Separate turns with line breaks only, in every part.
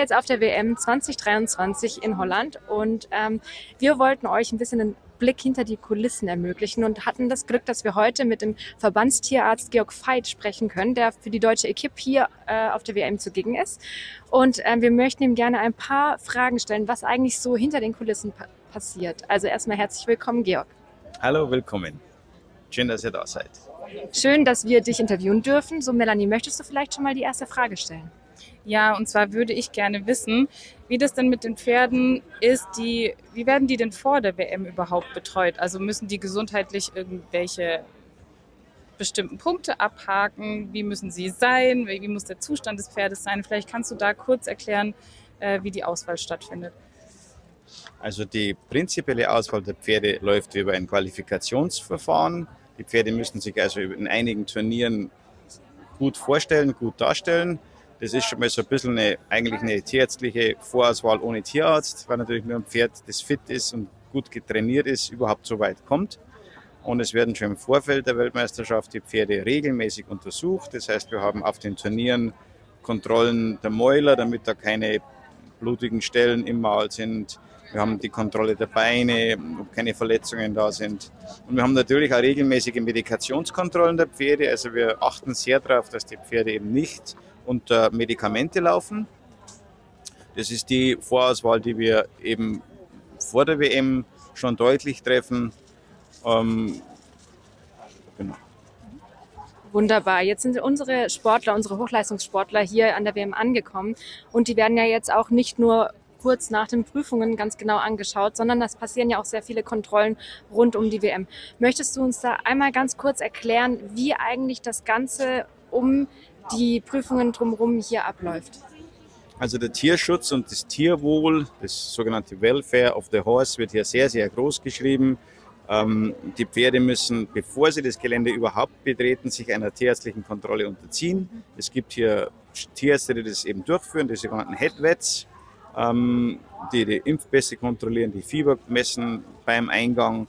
jetzt auf der WM 2023 in Holland und ähm, wir wollten euch ein bisschen einen Blick hinter die Kulissen ermöglichen und hatten das Glück, dass wir heute mit dem Verbandstierarzt Georg Veit sprechen können, der für die deutsche Equipe hier äh, auf der WM zugegen ist. Und äh, wir möchten ihm gerne ein paar Fragen stellen, was eigentlich so hinter den Kulissen pa passiert. Also erstmal herzlich willkommen, Georg.
Hallo, willkommen. Schön, dass ihr da seid.
Schön, dass wir dich interviewen dürfen. So, Melanie, möchtest du vielleicht schon mal die erste Frage stellen?
Ja, und zwar würde ich gerne wissen, wie das denn mit den Pferden ist, die, wie werden die denn vor der WM überhaupt betreut? Also müssen die gesundheitlich irgendwelche bestimmten Punkte abhaken? Wie müssen sie sein? Wie muss der Zustand des Pferdes sein? Vielleicht kannst du da kurz erklären, äh, wie die Auswahl stattfindet.
Also die prinzipielle Auswahl der Pferde läuft über ein Qualifikationsverfahren. Die Pferde müssen sich also in einigen Turnieren gut vorstellen, gut darstellen. Das ist schon mal so ein bisschen eine, eigentlich eine tierärztliche Vorauswahl ohne Tierarzt, weil natürlich nur ein Pferd, das fit ist und gut getrainiert ist, überhaupt so weit kommt. Und es werden schon im Vorfeld der Weltmeisterschaft die Pferde regelmäßig untersucht. Das heißt, wir haben auf den Turnieren Kontrollen der Mäuler, damit da keine blutigen Stellen im Maul sind. Wir haben die Kontrolle der Beine, ob keine Verletzungen da sind. Und wir haben natürlich auch regelmäßige Medikationskontrollen der Pferde. Also wir achten sehr darauf, dass die Pferde eben nicht unter Medikamente laufen. Das ist die Vorauswahl, die wir eben vor der WM schon deutlich treffen. Ähm,
genau. Wunderbar. Jetzt sind unsere Sportler, unsere Hochleistungssportler hier an der WM angekommen und die werden ja jetzt auch nicht nur kurz nach den Prüfungen ganz genau angeschaut, sondern es passieren ja auch sehr viele Kontrollen rund um die WM. Möchtest du uns da einmal ganz kurz erklären, wie eigentlich das Ganze um die Prüfungen drumherum hier abläuft?
Also der Tierschutz und das Tierwohl, das sogenannte Welfare of the Horse, wird hier sehr, sehr groß geschrieben. Ähm, die Pferde müssen, bevor sie das Gelände überhaupt betreten, sich einer tierärztlichen Kontrolle unterziehen. Es gibt hier Tierärzte, die das eben durchführen, die sogenannten Headvets die die Impfpässe kontrollieren, die Fieber messen beim Eingang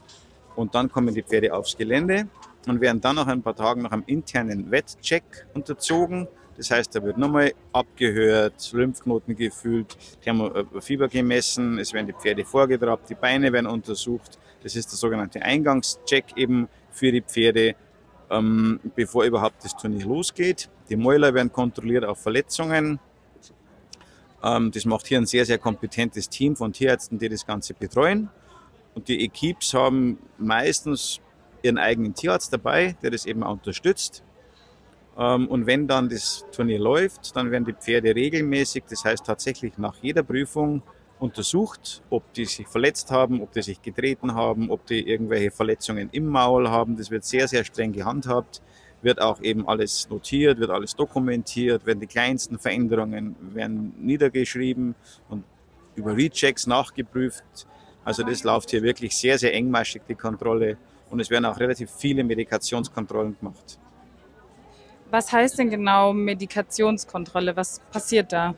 und dann kommen die Pferde aufs Gelände und werden dann nach ein paar Tagen nach einem internen Wettcheck unterzogen. Das heißt, da wird nochmal abgehört, Lymphknoten gefühlt, äh, Fieber gemessen, es werden die Pferde vorgetrabt, die Beine werden untersucht. Das ist der sogenannte Eingangscheck eben für die Pferde, ähm, bevor überhaupt das Turnier losgeht. Die Mäuler werden kontrolliert auf Verletzungen, ähm, das macht hier ein sehr, sehr kompetentes Team von Tierärzten, die das Ganze betreuen. Und die Equipes haben meistens ihren eigenen Tierarzt dabei, der das eben auch unterstützt. Ähm, und wenn dann das Turnier läuft, dann werden die Pferde regelmäßig, das heißt tatsächlich nach jeder Prüfung, untersucht, ob die sich verletzt haben, ob die sich getreten haben, ob die irgendwelche Verletzungen im Maul haben. Das wird sehr, sehr streng gehandhabt wird auch eben alles notiert, wird alles dokumentiert, werden die kleinsten Veränderungen werden niedergeschrieben und über Rechecks nachgeprüft. Also das läuft hier wirklich sehr, sehr engmaschig, die Kontrolle. Und es werden auch relativ viele Medikationskontrollen gemacht.
Was heißt denn genau Medikationskontrolle? Was passiert da?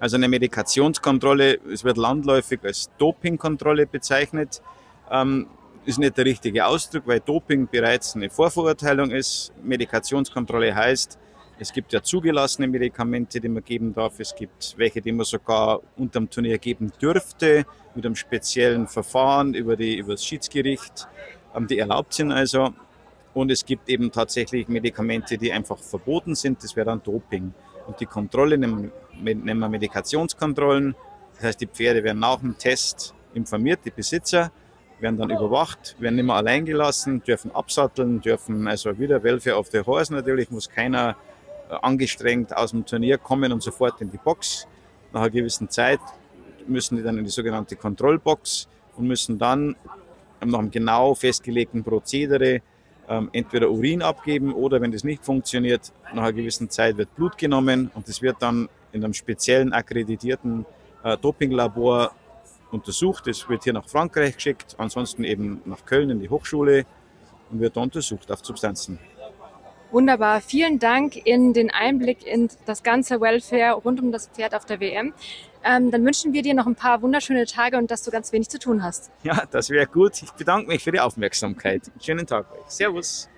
Also eine Medikationskontrolle, es wird landläufig als Dopingkontrolle bezeichnet. Ähm, ist nicht der richtige Ausdruck, weil Doping bereits eine Vorverurteilung ist. Medikationskontrolle heißt, es gibt ja zugelassene Medikamente, die man geben darf. Es gibt welche, die man sogar unterm Turnier geben dürfte, mit einem speziellen Verfahren über, die, über das Schiedsgericht, ähm, die erlaubt sind also. Und es gibt eben tatsächlich Medikamente, die einfach verboten sind. Das wäre dann Doping. Und die Kontrolle nennen wir Medikationskontrollen. Das heißt, die Pferde werden nach dem Test informiert, die Besitzer werden dann überwacht, werden nicht mehr allein gelassen, dürfen absatteln, dürfen also wieder Welfare auf der Horse natürlich, muss keiner äh, angestrengt aus dem Turnier kommen und sofort in die Box. Nach einer gewissen Zeit müssen die dann in die sogenannte Kontrollbox und müssen dann nach einem genau festgelegten Prozedere ähm, entweder Urin abgeben oder wenn das nicht funktioniert, nach einer gewissen Zeit wird Blut genommen und das wird dann in einem speziellen akkreditierten äh, Dopinglabor untersucht. Es wird hier nach Frankreich geschickt, ansonsten eben nach Köln in die Hochschule und wird da untersucht auf Substanzen.
Wunderbar. Vielen Dank in den Einblick in das ganze Welfare rund um das Pferd auf der WM. Ähm, dann wünschen wir dir noch ein paar wunderschöne Tage und dass du ganz wenig zu tun hast.
Ja, das wäre gut. Ich bedanke mich für die Aufmerksamkeit. Schönen Tag euch. Servus.